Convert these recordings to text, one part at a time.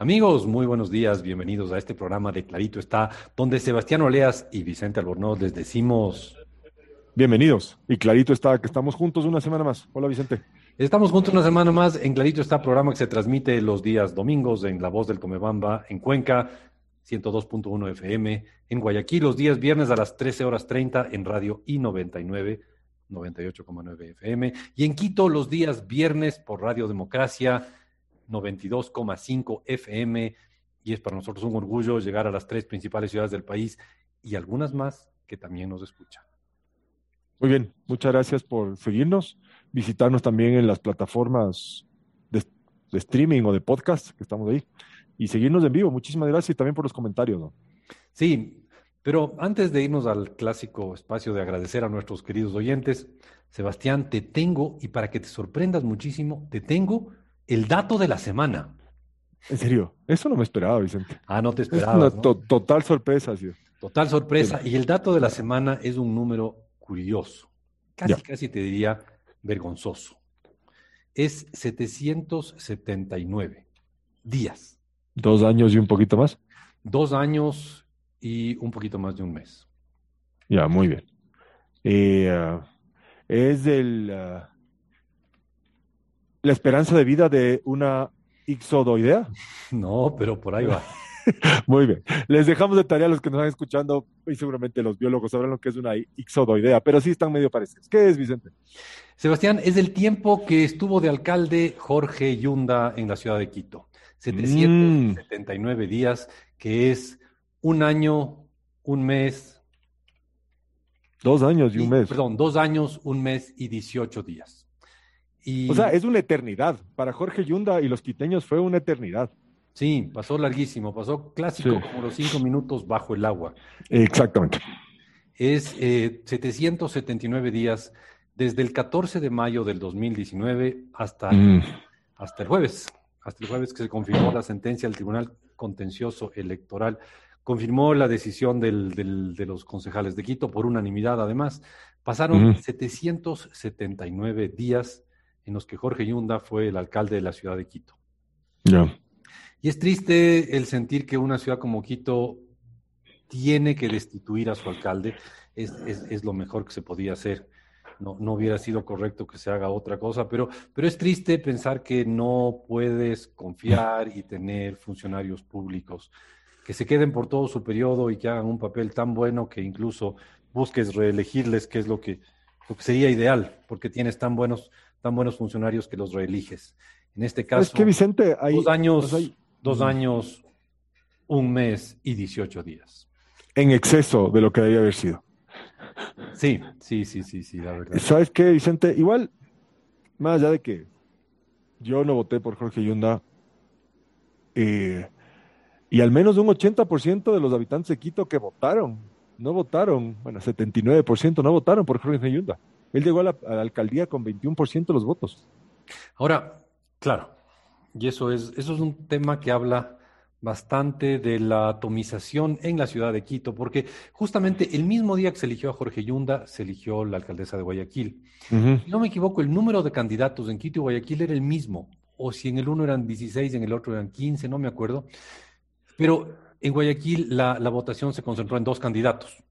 Amigos, muy buenos días, bienvenidos a este programa de Clarito está, donde Sebastián Oleas y Vicente Albornoz les decimos... Bienvenidos, y Clarito está, que estamos juntos una semana más. Hola Vicente. Estamos juntos una semana más en Clarito está, programa que se transmite los días domingos en La Voz del Comebamba, en Cuenca, 102.1 FM, en Guayaquil los días viernes a las 13 horas 30 en Radio I99, 98,9 FM, y en Quito los días viernes por Radio Democracia, 92,5 FM y es para nosotros un orgullo llegar a las tres principales ciudades del país y algunas más que también nos escuchan. Muy bien, muchas gracias por seguirnos, visitarnos también en las plataformas de, streaming o de podcast que estamos ahí y seguirnos en vivo. Muchísimas gracias y también por los comentarios. ¿no? Sí, pero antes de irnos al clásico espacio de agradecer a nuestros queridos oyentes, Sebastián, te tengo, y para que te sorprendas muchísimo, te tengo el dato de la semana. En serio, eso no me esperaba, Vicente. Ah, no te esperaba. Es una total sorpresa, sí. Total sorpresa. Y el dato de la semana es un número curioso. Casi, casi te diría vergonzoso. Es 779 días. ¿Dos años y un poquito más? Dos años y un poquito más de un mes. Ya, muy bien. Eh, ah, es del. Ah, la esperanza de vida de una ixodoidea? No, pero por ahí va. Muy bien. Les dejamos de tarea a los que nos están escuchando y seguramente los biólogos sabrán lo que es una ixodoidea, pero sí están medio parecidos. ¿Qué es, Vicente? Sebastián, es el tiempo que estuvo de alcalde Jorge Yunda en la ciudad de Quito. 779 mm. días, que es un año, un mes. Dos años y un mes. Perdón, dos años, un mes y 18 días. O sea, es una eternidad. Para Jorge Yunda y los quiteños fue una eternidad. Sí, pasó larguísimo, pasó clásico como los cinco minutos bajo el agua. Exactamente. Es eh, 779 días desde el 14 de mayo del 2019 hasta, mm. hasta el jueves, hasta el jueves que se confirmó la sentencia del Tribunal Contencioso Electoral, confirmó la decisión del, de los concejales de Quito por unanimidad además. Pasaron 779 días en los que Jorge Yunda fue el alcalde de la ciudad de Quito. Ya. Y es triste el sentir que una ciudad como Quito tiene que destituir a su alcalde. Es, es, lo mejor que se podía hacer. No, no, hubiera sido correcto que se haga otra cosa, pero, pero es triste pensar que no puedes confiar y tener funcionarios públicos que se queden por todo su periodo y que hagan un papel tan bueno que incluso busques reelegirles, que es lo que, lo que sería ideal, porque tienes tan buenos tan buenos funcionarios que los reeliges. En este caso, es que Vicente, hay, dos años, dos años, un mes y 18 días. En exceso de lo que debía haber sido. Sí, sí, sí, sí, sí, la verdad. ¿Sabes qué, Vicente? Igual, más allá de que yo no voté por Jorge Yunda, eh, y al menos un 80% de los habitantes de Quito que votaron, no votaron, bueno, 79% no votaron por Jorge Yunda. Él llegó a la, alcaldía con 21% de los votos. Ahora, claro, y eso es, eso es un tema que habla bastante de la atomización en la ciudad de Quito, porque justamente el mismo día que se eligió a Jorge Yunda, se eligió la alcaldesa de Guayaquil. Si no me equivoco, el número de candidatos en Quito y Guayaquil era el mismo, o si en el uno eran 16, en el otro eran 15, no me acuerdo. Pero en Guayaquil la, votación se concentró en dos candidatos.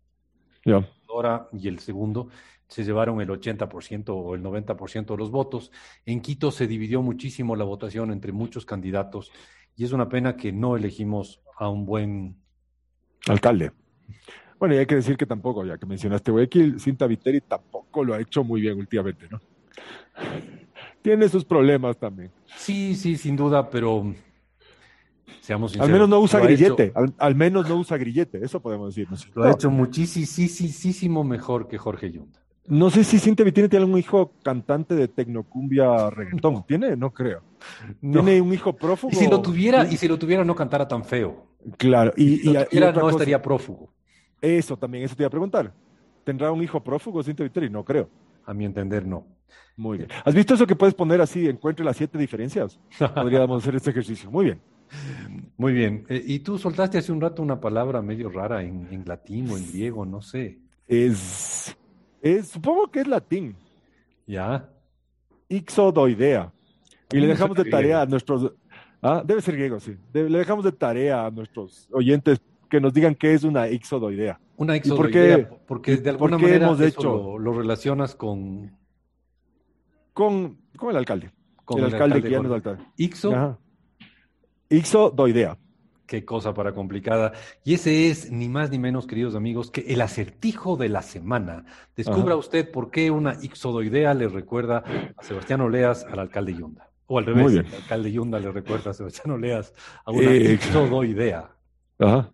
Ya. y el segundo se llevaron el 80% o el 90% de los votos. En Quito se dividió muchísimo la votación entre muchos candidatos y es una pena que no elegimos a un buen alcalde. Bueno, y hay que decir que tampoco, ya que mencionaste Guayaquil, Cinta Viteri tampoco lo ha hecho muy bien últimamente, ¿no? Tiene sus problemas también. Sí, sí, sin duda, pero seamos sinceros. Al menos no usa grillete, al, menos no usa grillete, eso podemos decir. Lo ha hecho muchísimo mejor que Jorge Yunda. No sé si Cintia Vitini tiene un hijo cantante de tecnocumbia reggaetón. ¿Tiene? No creo. ¿Tiene un hijo prófugo? Y si lo tuviera, y si lo tuviera, no cantara tan feo. Claro. Y, si lo tuviera, no estaría prófugo. Eso también, eso te iba a preguntar. ¿Tendrá un hijo prófugo Cintia Vitini? No creo. A mi entender, no. Muy bien. ¿Has visto eso que puedes poner así, encuentre las siete diferencias? Podríamos hacer este ejercicio. Muy bien. Muy bien. Eh, y tú soltaste hace un rato una palabra medio rara en, en latín o en griego, no sé. Es supongo que es latín. Ya. Ixodoidea. Y le dejamos de tarea a nuestros, Ah, debe ser griego, sí. De- le dejamos de tarea a nuestros oyentes que nos digan qué es una ixodoidea. Una por exodoidea, qué- porque de por alguna qué manera hemos hecho- lo, lo relacionas con, Con, con el alcalde. con el, alcalde, que ya no es alcalde. Ixo, Ajá. Ixodoidea. Qué cosa para complicada. Y ese es ni más ni menos, queridos amigos, que el acertijo de la semana. Descubra Ajá. usted por qué una ixodoidea le recuerda a Sebastián Oleas al alcalde Yunda. O al revés, Muy el alcalde Yunda le recuerda a Sebastián Oleas a una Eh, ixodoidea. Ajá.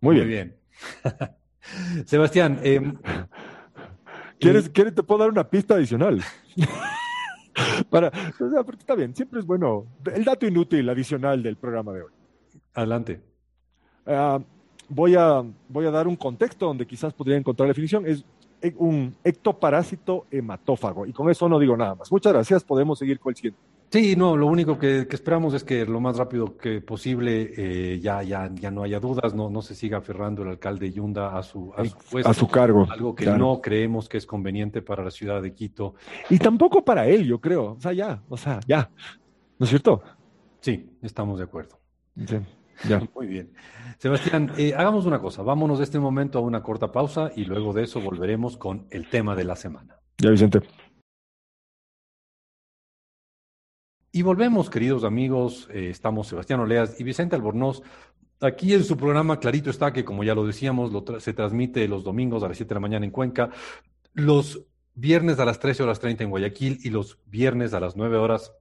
Muy bien. Sebastián, em, ¿Quieres, ¿Quieres? Te puedo dar una pista adicional. Para, o sea, porque está bien, siempre es bueno. El dato inútil adicional del programa de hoy. Adelante. Ah, voy, a, voy a dar un contexto donde quizás podría encontrar la definición. Es e- un ectoparásito hematófago. Y con eso no digo nada más. Muchas gracias. Podemos seguir con el siguiente. Sí, no, lo único que, que esperamos es que lo más rápido que posible eh, ya, ya, ya no haya dudas, no, no se siga aferrando el alcalde Yunda a su, a su puesto, A su cargo. algo que claro. no creemos que es conveniente para la ciudad de Quito. Y tampoco para él, yo creo. O sea, ya. O sea, ya. ¿No es cierto? Sí, estamos de acuerdo. Sí, ya. Muy bien. Sebastián, eh, hagamos una cosa, vámonos de este momento a una corta pausa y luego de eso volveremos con el tema de la semana. Ya, Vicente. Y volvemos, queridos amigos, eh, estamos Sebastián Oleas y Vicente Albornoz. Aquí en su programa Clarito está, que como ya lo decíamos, lo tra- se transmite los domingos a las 7 de la mañana en Cuenca, los viernes a las 13 horas 30 en Guayaquil y los viernes a las 9 horas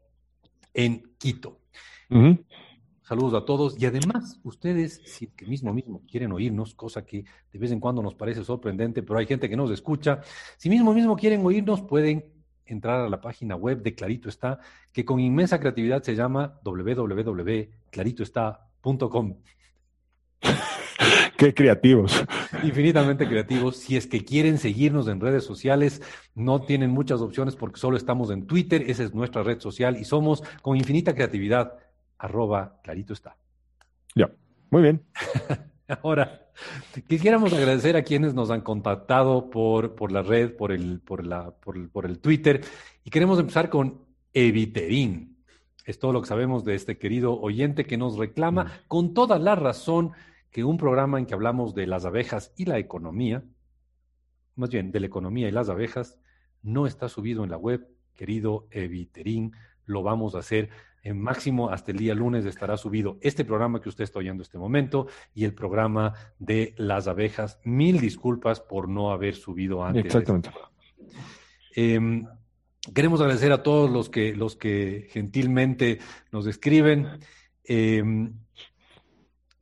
en Quito. Ujú. Saludos a todos y además ustedes, si que mismo mismo quieren oírnos, cosa que de vez en cuando nos parece sorprendente, pero hay gente que nos escucha, si mismo mismo quieren oírnos, pueden entrar a la página web de Clarito Está, que con inmensa creatividad se llama www.claritoestá.com. Qué creativos. Infinitamente creativos. Si es que quieren seguirnos en redes sociales, no tienen muchas opciones porque solo estamos en Twitter, esa es nuestra red social y somos con infinita creatividad, arroba Clarito Está. Ya. Muy bien. Ahora, quisiéramos agradecer a quienes nos han contactado por, por la red, por el, por, la, por, el, por el Twitter, y queremos empezar con Eviterín. Es todo lo que sabemos de este querido oyente que nos reclama con toda la razón que un programa en que hablamos de las abejas y la economía, más bien de la economía y las abejas, no está subido en la web, querido Eviterín. Lo vamos a hacer en máximo hasta el día lunes estará subido este programa que usted está oyendo en este momento y el programa de las abejas. Mil disculpas por no haber subido antes. Exactamente. Eh, queremos agradecer a todos los que, los que gentilmente nos escriben. Eh,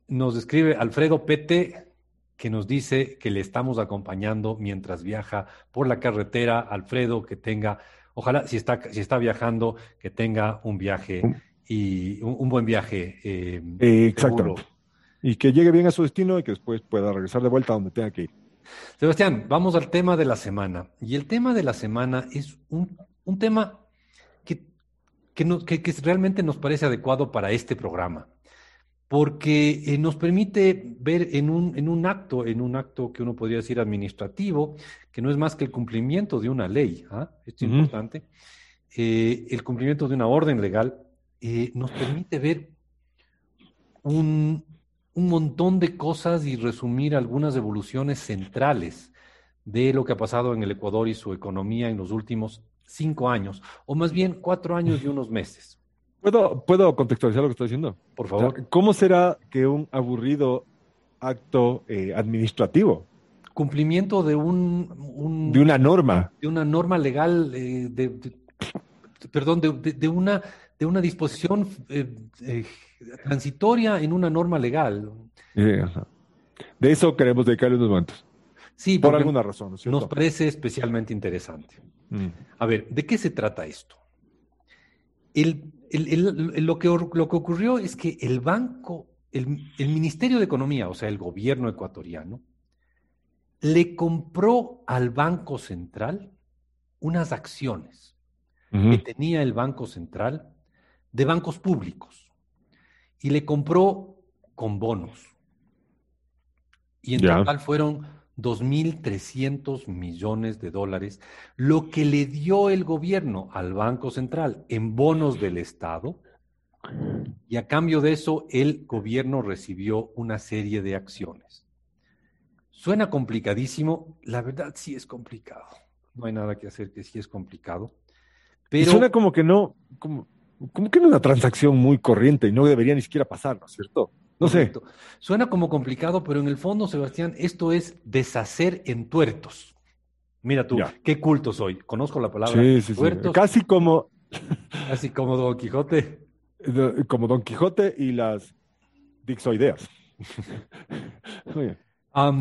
nos escribe Alfredo Pete, que nos dice que le estamos acompañando mientras viaja por la carretera. Alfredo, que tenga, ojalá, si está, si está viajando, que tenga un viaje y un, un buen viaje. eh, seguro. Y que llegue bien a su destino y que después pueda regresar de vuelta a donde tenga que ir. Sebastián, vamos al tema de la semana. Y el tema de la semana es un, un tema que, que, no- que- que realmente nos parece adecuado para este programa, porque eh, nos permite ver en un, en un acto, en un acto que uno podría decir administrativo, que no es más que el cumplimiento de una ley, ¿ah? Esto es importante, eh, el cumplimiento de una orden legal, eh, nos permite ver un, un montón de cosas y resumir algunas evoluciones centrales de lo que ha pasado en el Ecuador y su economía en los últimos cinco años, o más bien cuatro años y unos meses. ¿Puedo, ¿Puedo contextualizar lo que estoy diciendo? Por O favor. sea, ¿Cómo será que un aburrido acto eh, administrativo Cumplimiento de un, un- de una norma de una norma legal, eh, de, de- perdón, de, de- una, de una disposición eh, eh, transitoria en una norma legal. de eso queremos dedicarle unos momentos? Sí, Por alguna razón, nos parece especialmente interesante. Mm. A ver, ¿de qué se trata esto? El- el- el- el- lo, que, lo que ocurrió es que el banco, el, el Ministerio de Economía, o sea, el gobierno ecuatoriano, le compró al Banco Central unas acciones que tenía el Banco Central de bancos públicos y le compró con bonos. Y en total fueron 2.300 millones de dólares, lo que le dio el gobierno al Banco Central en bonos del Estado Y a cambio de eso, el gobierno recibió una serie de acciones. Suena complicadísimo, la verdad sí es complicado. No hay nada que hacer que sí es complicado. Pero... suena como que no, como, como que es una transacción muy corriente y no debería ni siquiera pasar, ¿no es cierto? No sé. Suena como complicado, pero en el fondo, Sebastián, esto es deshacer en tuertos. Mira tú, qué culto soy. Conozco la palabra sí, sí, tuertos. Casi como. Casi como Don Quijote. Como Don Quijote y las dixoideas. a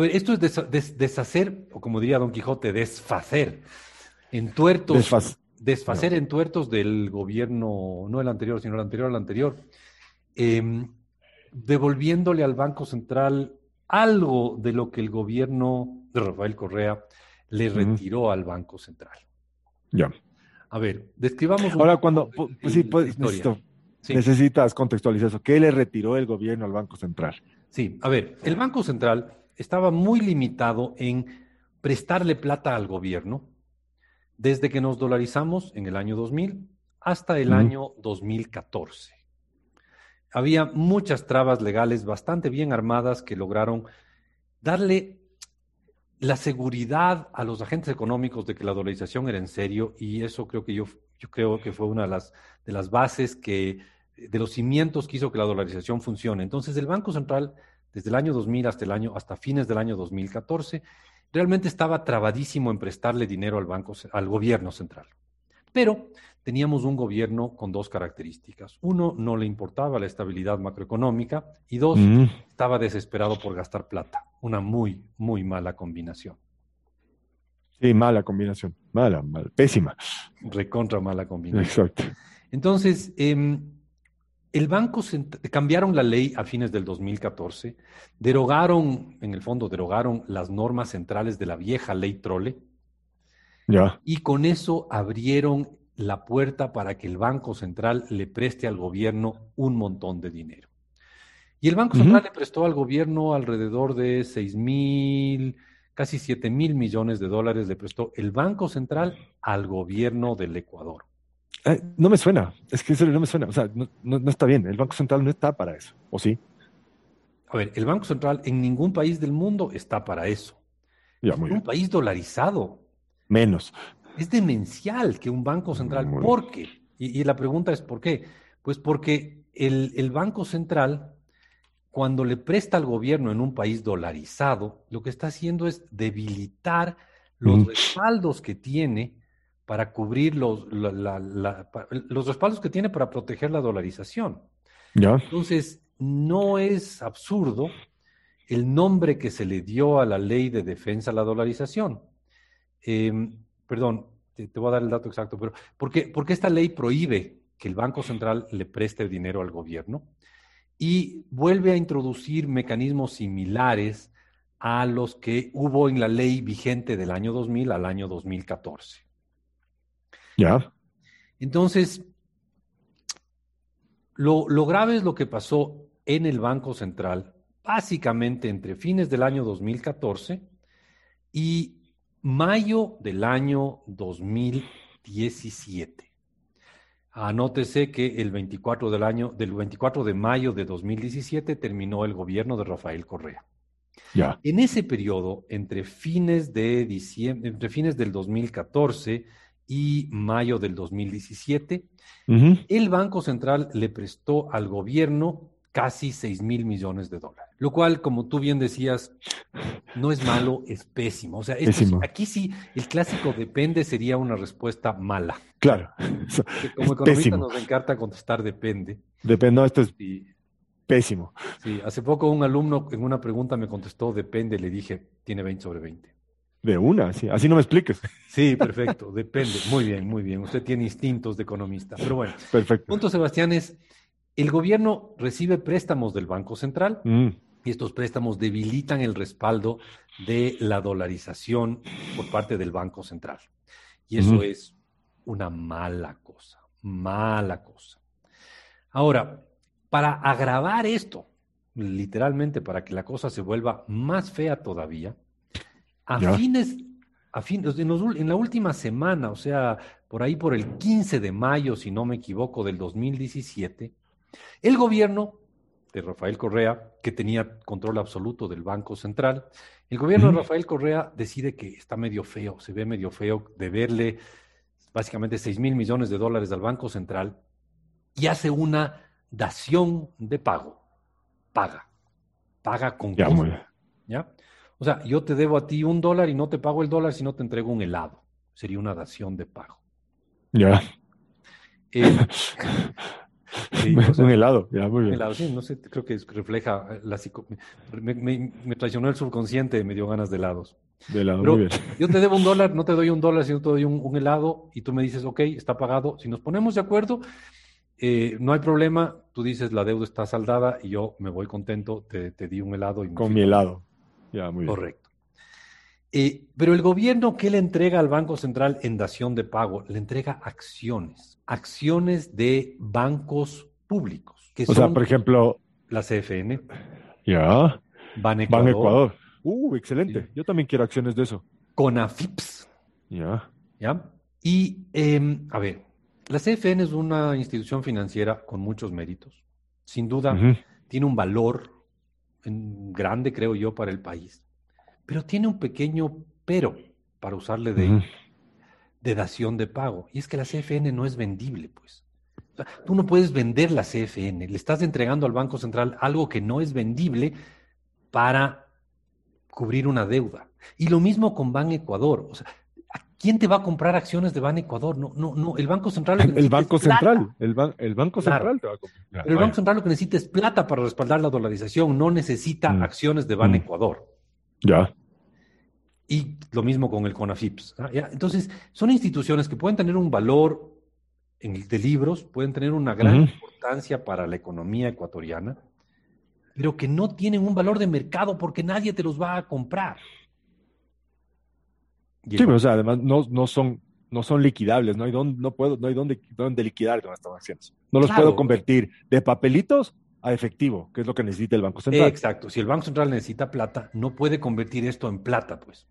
ver, esto es deshacer, o como diría Don Quijote, desfacer en tuertos. desfacer en tuertos del gobierno, no el anterior, sino el anterior al anterior. Em, devolviéndole al Banco Central algo de lo que el gobierno de Rafael Correa le retiró al Banco Central. Ya. A ver, describamos. Ahora, cuando. sí, pues, necesitas contextualizar eso. ¿Qué le retiró el gobierno al Banco Central? Sí, a ver, el Banco Central estaba muy limitado en prestarle plata al gobierno desde que nos dolarizamos en el año 2000 hasta el año 2014 había muchas trabas legales bastante bien armadas que lograron darle la seguridad a los agentes económicos de que la dolarización era en serio y eso creo que yo, yo creo que fue una de las, de las bases que, de los cimientos que hizo que la dolarización funcione. Entonces el Banco Central, desde el año 2000 hasta el año, hasta fines del año 2014, realmente estaba trabadísimo en prestarle dinero al banco, al gobierno central. Pero teníamos un gobierno con dos características. Uno, no le importaba la estabilidad macroeconómica y dos, mm. estaba desesperado por gastar plata. Una muy, muy mala combinación. Sí, mala combinación. Mala, mala pésima. Recontra mala combinación. Exacto. Entonces, em, el banco cambiaron la ley a fines del 2014, derogaron, en el fondo, derogaron las normas centrales de la vieja ley Trole. Ya. Y con eso abrieron la puerta para que el Banco Central le preste al gobierno un montón de dinero. Y el Banco Central le prestó al gobierno alrededor de 6 mil, casi 7 mil millones de dólares, le prestó el Banco Central al gobierno del Ecuador. Eh, no me suena, es que eso no me suena, o sea, no, está bien, el Banco Central no está para eso, ¿o sí? A ver, el Banco Central en ningún país del mundo está para eso. Ya, muy un país dolarizado. Menos. Es demencial que un banco central, ¿por qué? Y, la pregunta es ¿por qué? Pues porque el, Banco Central, cuando le presta al gobierno en un país dolarizado, lo que está haciendo es debilitar los mm. respaldos que tiene para cubrir los, los respaldos que tiene para proteger la dolarización. ¿Ya? Entonces, no es absurdo el nombre que se le dio a la ley de defensa a la dolarización. Em, perdón, te, voy a dar el dato exacto, pero ¿por qué, porque esta ley prohíbe que el Banco Central le preste dinero al gobierno y vuelve a introducir mecanismos similares a los que hubo en la ley vigente del año 2000 al año 2014. Ya. Entonces, lo, lo, grave es lo que pasó en el Banco Central, básicamente entre fines del año 2014 y mayo del año 2017. Anótese que el 24 del año, del 24 de mayo de 2017 terminó el gobierno de Rafael Correa. Ya. En ese periodo, entre fines de diciembre, entre fines del 2014 y mayo del 2017, el Banco Central le prestó al gobierno casi 6 mil millones de dólares. Lo cual, como tú bien decías, no es malo, es pésimo. O sea, aquí sí, el clásico depende sería una respuesta mala. Claro. como economista nos encanta contestar depende. Depende, no, esto es pésimo. Sí, hace poco un alumno en una pregunta me contestó depende, le dije, tiene 20 sobre 20. De una, sí. así no me expliques. Sí, perfecto, depende. Muy bien, muy bien. Usted tiene instintos de economista. Pero bueno, perfecto. punto, Sebastián, es el gobierno recibe préstamos del Banco Central mm. y estos préstamos debilitan el respaldo de la dolarización por parte del Banco Central. Y eso es una mala cosa, mala cosa. Ahora, para agravar esto, literalmente para que la cosa se vuelva más fea todavía, a fines, a fines en, en, la última semana, o sea, por ahí por el 15 de mayo, si no me equivoco, del 2017, el gobierno de Rafael Correa, que tenía control absoluto del Banco Central, el gobierno de Rafael Correa decide que está medio feo, se ve medio feo de verle básicamente 6 mil millones de dólares al Banco Central y hace una dación de pago. Paga. Paga con ya, ¿Ya? O sea, yo te debo a ti un dólar y no te pago el dólar si no te entrego un helado. Sería una dación de pago. Ya. Eh, un helado, ya, muy bien. Helado, sí, no sé, creo que refleja la psico... Me, me, traicionó el subconsciente, me dio ganas de helados. De helado, muy bien. Yo te debo un dólar, no te doy un dólar, sino te doy un, helado y tú me dices, ok, está pagado. Si nos ponemos de acuerdo, eh, no hay problema. Tú dices, la deuda está saldada y yo me voy contento, te, te di un helado. Y Con mi helado. Ya, muy bien. Correcto. Eh, pero el gobierno, ¿qué le entrega al Banco Central en dación de pago? Le entrega acciones, acciones de bancos públicos. Que o sea, por ejemplo... La CFN. Ya. Ban Ecuador. Ecuador. Uh, excelente. Yo también quiero acciones de eso. Conafips. Ya. ¿Ya? Y, em, a ver, la CFN es una institución financiera con muchos méritos. Sin duda, tiene un valor grande, creo yo, para el país pero tiene un pequeño pero para usarle de, de dación de pago. Y es que la CFN no es vendible, pues. tú no puedes vender la CFN, le estás entregando al Banco Central algo que no es vendible para cubrir una deuda. Y lo mismo con Ban Ecuador. O sea, ¿quién te va a comprar acciones de Ban Ecuador? No, no, no. El Banco Central. el Banco Central. El, el, Banco Central te va a comprar. Pero el Banco Central lo que necesita es plata para respaldar la dolarización, no necesita mm. acciones de Ban mm. Ecuador. Ya. Y lo mismo con el CONAFIPS. Entonces, son instituciones que pueden tener un valor en, de libros, pueden tener una gran importancia para la economía ecuatoriana, pero que no tienen un valor de mercado porque nadie te los va a comprar. sí, pero o sea, además no, no, son, no son liquidables, no hay dónde, no puedo, no hay dónde, dónde liquidar con estas acciones. No los puedo convertir de papelitos a efectivo, que es lo que necesita el Banco Central. Exacto. Si el Banco Central necesita plata, no puede convertir esto en plata, pues.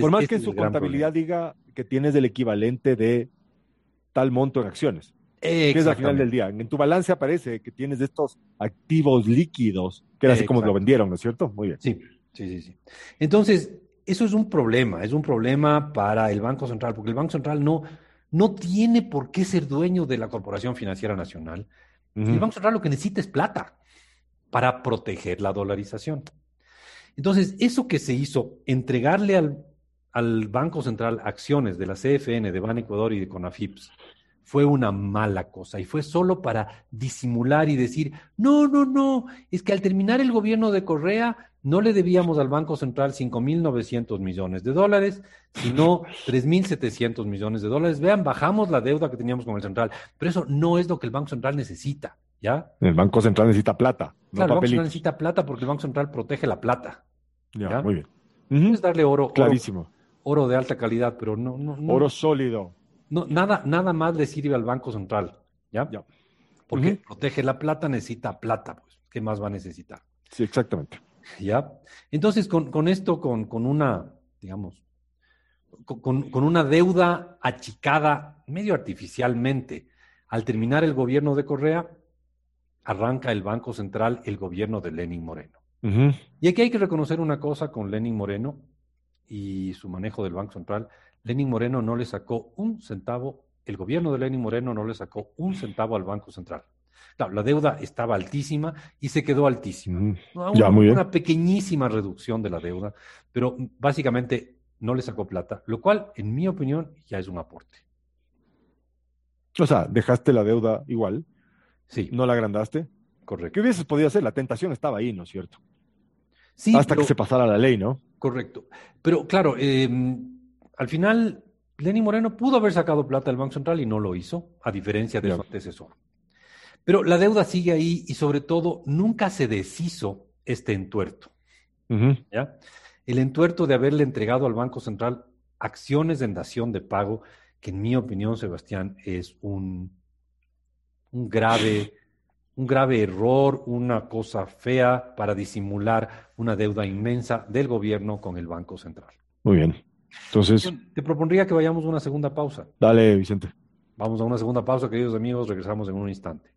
Por más que su contabilidad diga que tienes el equivalente de tal monto en acciones. Que es al final del día. En tu balance aparece que tienes estos activos líquidos, que era así como lo vendieron, ¿no es cierto? Muy bien. Sí, sí, sí, sí. Entonces, eso es un problema, es un problema para el Banco Central, porque el Banco Central no, no tiene por qué ser dueño de la Corporación Financiera Nacional. El Banco Central lo que necesita es plata para proteger la dolarización. Entonces, eso que se hizo, entregarle al, al Banco Central acciones de la CFN, de Ban Ecuador y de Conafips, fue una mala cosa y fue solo para disimular y decir, no, no, no, es que al terminar el gobierno de Correa no le debíamos al Banco Central 5.900 millones de dólares, sino 3.700 millones de dólares. Vean, bajamos la deuda que teníamos con el Central, pero eso no es lo que el Banco Central necesita, ¿ya? El Banco Central necesita plata. Claro, el Banco Central necesita plata porque el Banco Central protege la plata. Ya, muy bien. Es darle oro. Clarísimo. Oro, de alta calidad, pero no, no, Oro sólido. No, nada, nada más le sirve al Banco Central, ¿ya? Ya. Porque protege la plata, necesita plata, pues. ¿Qué más va a necesitar? Sí, exactamente. ¿Ya? Entonces, con, esto, con, con, una, digamos, con, con, una deuda achicada medio artificialmente, al terminar el gobierno de Correa, arranca el Banco Central el gobierno de Lenin Moreno. Y aquí hay que reconocer una cosa con Lenin Moreno y su manejo del Banco Central. Lenin Moreno no le sacó un centavo, el gobierno de Lenin Moreno no le sacó un centavo al Banco Central. La deuda estaba altísima y se quedó altísima. Una, una pequeñísima reducción de la deuda, pero básicamente no le sacó plata, lo cual, en mi opinión, ya es un aporte. O sea, dejaste la deuda igual. Sí. ¿No la agrandaste? Correcto. ¿Qué hubieses podido hacer? La tentación estaba ahí, ¿no es cierto? Hasta que se pasara la ley, ¿no? Correcto. Pero claro, em, al final, Lenny Moreno pudo haber sacado plata del Banco Central y no lo hizo, a diferencia de su antecesor. Pero la deuda sigue ahí y sobre todo nunca se deshizo este entuerto. ¿ya? El entuerto de haberle entregado al Banco Central acciones en dación de pago, que en mi opinión, Sebastián, es un, un grave un grave error, una cosa fea para disimular una deuda inmensa del gobierno con el Banco Central. Muy bien. Entonces, Te propondría que vayamos a una segunda pausa. dale, Vicente. Vamos a una segunda pausa, queridos amigos, regresamos en un instante.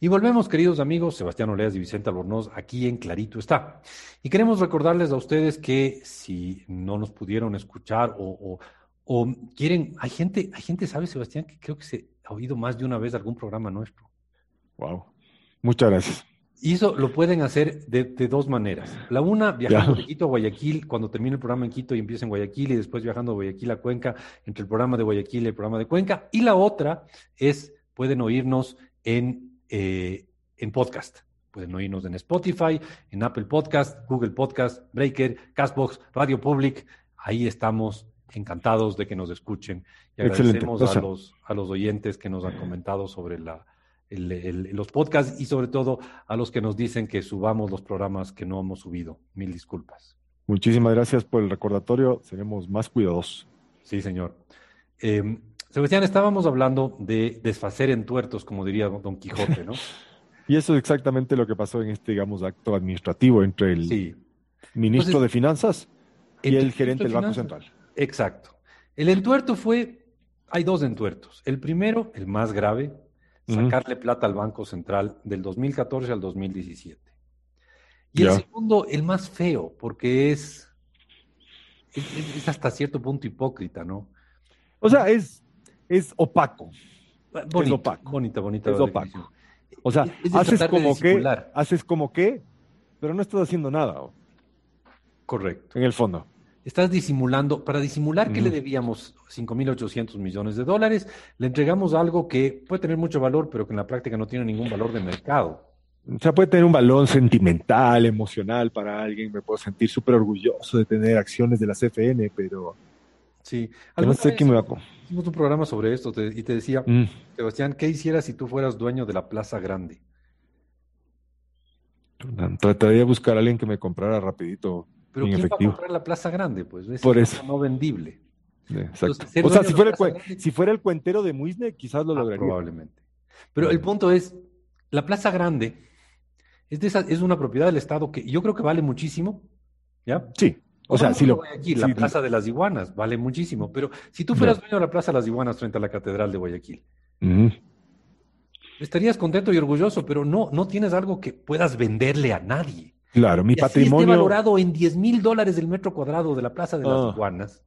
Y volvemos, queridos amigos, Sebastián Oleas y Vicente Albornoz, aquí en Clarito está. Y queremos recordarles a ustedes que si no nos pudieron escuchar o, o- o quieren, hay gente, hay gente, ¿sabe, Sebastián? Que creo que se ha oído más de una vez algún programa nuestro. Wow. Muchas gracias. Y eso lo pueden hacer de, de dos maneras. La una, viajando Ya. de Quito a Guayaquil, cuando termine el programa en Quito y empieza en Guayaquil, y después viajando de Guayaquil a Cuenca, entre el programa de Guayaquil y el programa de Cuenca. Y la otra es, pueden oírnos en, eh, en podcast. Pueden oírnos en Spotify, en Apple Podcast, Google Podcast, Breaker, Castbox, Radio Public. Ahí estamos encantados de que nos escuchen. Y agradecemos a, los, a los oyentes que nos han comentado sobre la, el- el- los podcasts y sobre todo a los que nos dicen que subamos los programas que no hemos subido. Mil disculpas. Muchísimas gracias por el recordatorio. Seremos más cuidadosos. Sí, señor. Eh, Sebastián, estábamos hablando de desfacer en tuertos, como diría Don Quijote, ¿no? Y eso es exactamente lo que pasó en este, digamos, acto administrativo entre el Sí. ministro Entonces, de Finanzas y el el gerente del Banco Finanzas. Central. Exacto. El entuerto fue, hay dos entuertos. El primero, el más grave, sacarle plata al Banco Central del 2014 al 2017. Y el segundo, el más feo, porque es- es hasta cierto punto hipócrita, ¿no? O sea, es, es opaco. Bonito, opaco. Bonita, bonita. Es definición. opaco. O sea, Es- es haces como que, haces como que, pero no estás haciendo nada, ¿o? Correcto. en el fondo. Estás disimulando, para disimular que le debíamos 5.800 millones de dólares, le entregamos algo que puede tener mucho valor, pero que en la práctica no tiene ningún valor de mercado. O sea, puede tener un valor sentimental, emocional para alguien. Me puedo sentir súper orgulloso de tener acciones de la CFN, pero Sí. no sé vez qué me va a... Hicimos un programa sobre esto te- y te decía, Mm. Sebastián, ¿qué hicieras si tú fueras dueño de la Plaza Grande? Trataría de buscar a alguien que me comprara rapidito. Pero ¿quién va a efectivo. comprar la Plaza Grande? Pues es Por eso. no vendible. Exacto. Entonces, O sea, si fuera, el, Grande- si fuera el cuentero de Muisne, quizás lo Ah, lograría. probablemente. Pero el punto es, la Plaza Grande es, de esa- es una propiedad del Estado que yo creo que vale muchísimo, ¿ya? Sí. O sea, si lo... Guayaquil, la Plaza de las Iguanas vale muchísimo, pero si tú fueras dueño de la Plaza de las Iguanas frente a la Catedral de Guayaquil, estarías contento y orgulloso, pero no, no tienes algo que puedas venderle a nadie. Claro, mi Y así esté patrimonio... valorado en 10 mil dólares el metro cuadrado de la Plaza de las Ah. Iguanas,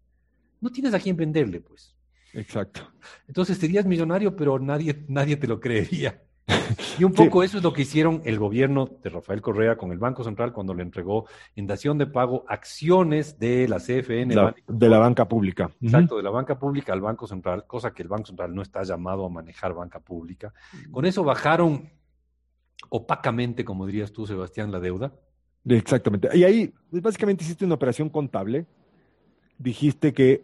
no tienes a quién venderle, pues. Exacto. Entonces serías millonario, pero nadie, nadie te lo creería. Y un Sí. poco eso es lo que hicieron el gobierno de Rafael Correa con el Banco Central cuando le entregó en dación de pago acciones de la CFN, La- de la banca pública. Exacto, de la banca pública al Banco Central, cosa que el Banco Central no está llamado a manejar banca pública. Con eso bajaron opacamente, como dirías tú, Sebastián, la deuda. Exactamente. Y ahí, pues, básicamente hiciste una operación contable. Dijiste que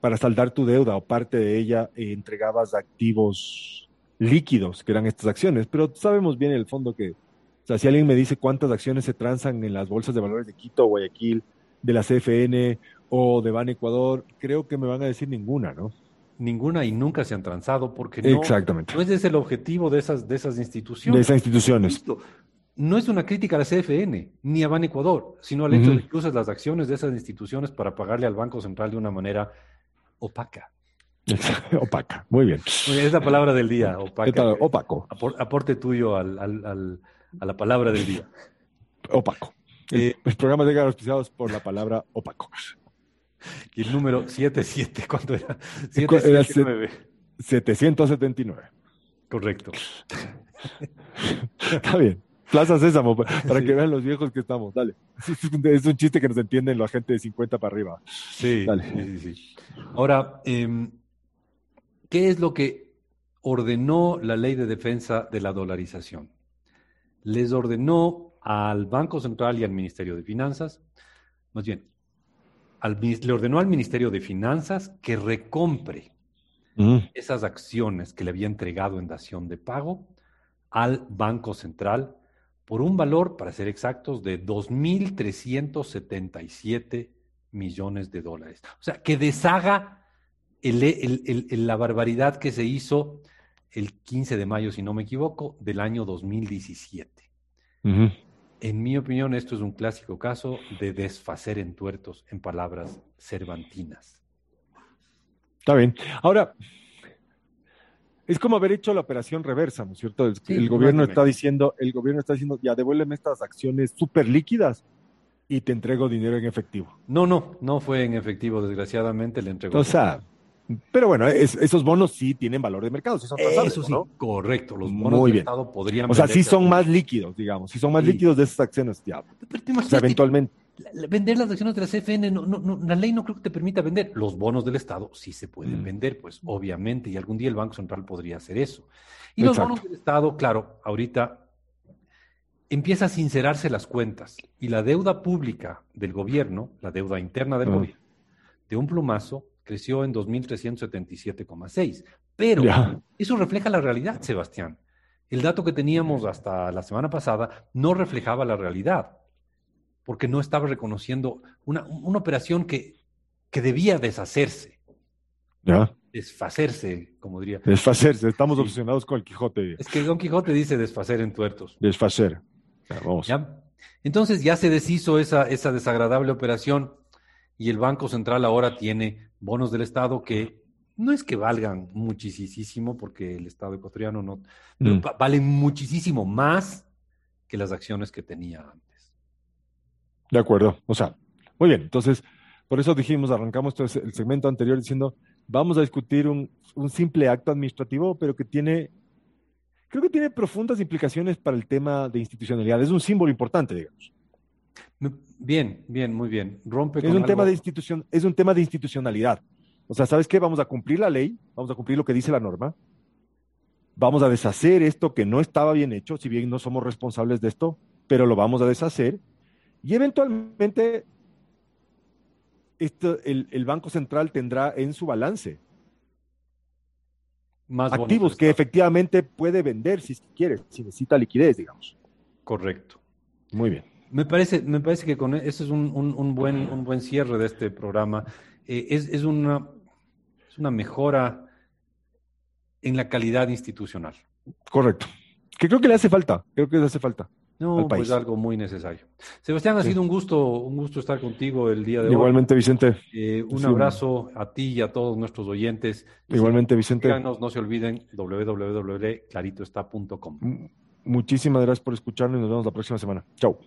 para saldar tu deuda o parte de ella eh, entregabas activos líquidos, que eran estas acciones, pero sabemos bien en el fondo que, o sea, si alguien me dice cuántas acciones se transan en las bolsas de valores de Quito, Guayaquil, de la CFN o de Ban Ecuador, creo que me van a decir ninguna, ¿no? Ninguna y nunca se han transado porque no, Exactamente. no ese es el objetivo de esas, de esas De instituciones. esas instituciones. Listo. No es una crítica a la CFN ni a Ban Ecuador, sino al hecho de que usas las acciones de esas instituciones para pagarle al Banco Central de una manera opaca. Opaca. Muy bien. Muy bien, Es la palabra del día, ¿Qué opaca. Opaco. Apor- aporte tuyo al- al- al- a la palabra del día. Opaco. El, Eh, el programa llega auspiciados por la palabra opaco. Y el número 77, ¿cuánto era? Era 779. 779. Correcto. Está bien. Plaza Sésamo, pa- para Sí. que vean los viejos que estamos. Dale. Es un, chiste que nos entienden la gente de 50 para arriba. Sí, Dale. sí, sí, sí. Ahora, em, ¿qué es lo que ordenó la ley de defensa de la dolarización? Les ordenó al Banco Central y al Ministerio de Finanzas, más bien, al le ordenó al Ministerio de Finanzas que recompre esas acciones que le había entregado en dación de pago al Banco Central por un valor, para ser exactos, de 2.377 millones de dólares. O sea, que deshaga el- el- el- el- la barbaridad que se hizo el 15 de mayo, si no me equivoco, del año 2017. Ujú. En mi opinión, esto es un clásico caso de desfacer en tuertos, en palabras cervantinas. Está bien. Ahora, es como haber hecho la operación reversa, ¿no es cierto? El, Sí, el gobierno está diciendo, el gobierno está diciendo, ya devuélveme estas acciones súper líquidas y te entrego dinero en efectivo. No, no, no fue en efectivo, desgraciadamente le entregó. O sea, pero bueno, es- esos bonos sí tienen valor de mercado, sí son eso sí, ¿no? correcto. Los Muy bonos del bien. Estado podrían. O sea, sí son más líquidos, digamos, sí son más Sí. líquidos de esas acciones, ya. Pero te O sea, eventualmente. vender las acciones de la CFN, no, no, no, la ley no creo que te permita vender. Los bonos del Estado sí se pueden Mm. vender, pues obviamente, y algún día el Banco Central podría hacer eso. Y los bonos del Estado, claro, ahorita empieza a sincerarse las cuentas y la deuda pública del gobierno, la deuda interna del Ah. gobierno, de un plumazo creció en 2.377,6. Pero eso refleja la realidad, Sebastián. El dato que teníamos hasta la semana pasada no reflejaba la realidad, porque no estaba reconociendo una, una operación que, que debía deshacerse, Ya. desfacerse, como diría. Desfacerse, estamos Sí. obsesionados con el Quijote. Es que Don Quijote dice desfacer en tuertos. Desfacer. Ya, vamos. ¿ya? Entonces ya se deshizo esa, esa desagradable operación y el Banco Central ahora tiene bonos del Estado que no es que valgan muchísimo, porque el Estado ecuatoriano no, Mm. va- valen muchísimo más que las acciones que tenía antes. De acuerdo. O sea, muy bien. Entonces, por eso dijimos, arrancamos el segmento anterior diciendo, vamos a discutir un, un simple acto administrativo, pero que tiene, creo que tiene profundas implicaciones para el tema de institucionalidad. Es un símbolo importante, digamos. Bien, bien, muy bien. Rompe Es con un tema de institución, es un tema de institucionalidad. O sea, ¿sabes qué? Vamos a cumplir la ley, vamos a cumplir lo que dice la norma, vamos a deshacer esto que no estaba bien hecho, si bien no somos responsables de esto, pero lo vamos a deshacer y eventualmente esto, el, el Banco Central tendrá en su balance más activos que efectivamente puede vender si quiere, si necesita liquidez, digamos. Correcto. Muy bien. Me parece, me parece que con eso es un, un- un buen, un buen cierre de este programa. Eh, es, es una, es una mejora en la calidad institucional. Correcto. Que creo que le hace falta, creo que le hace falta. No, pues algo muy necesario. Sebastián, ha Sí. sido un gusto, un gusto estar contigo el día de hoy. Igualmente, Vicente. Eh, un Sí. abrazo a ti y a todos nuestros oyentes. Igualmente, Vicente. síganos, no se olviden www.claritoestá.com. Muchísimas gracias por escucharnos y nos vemos la próxima semana. Chao.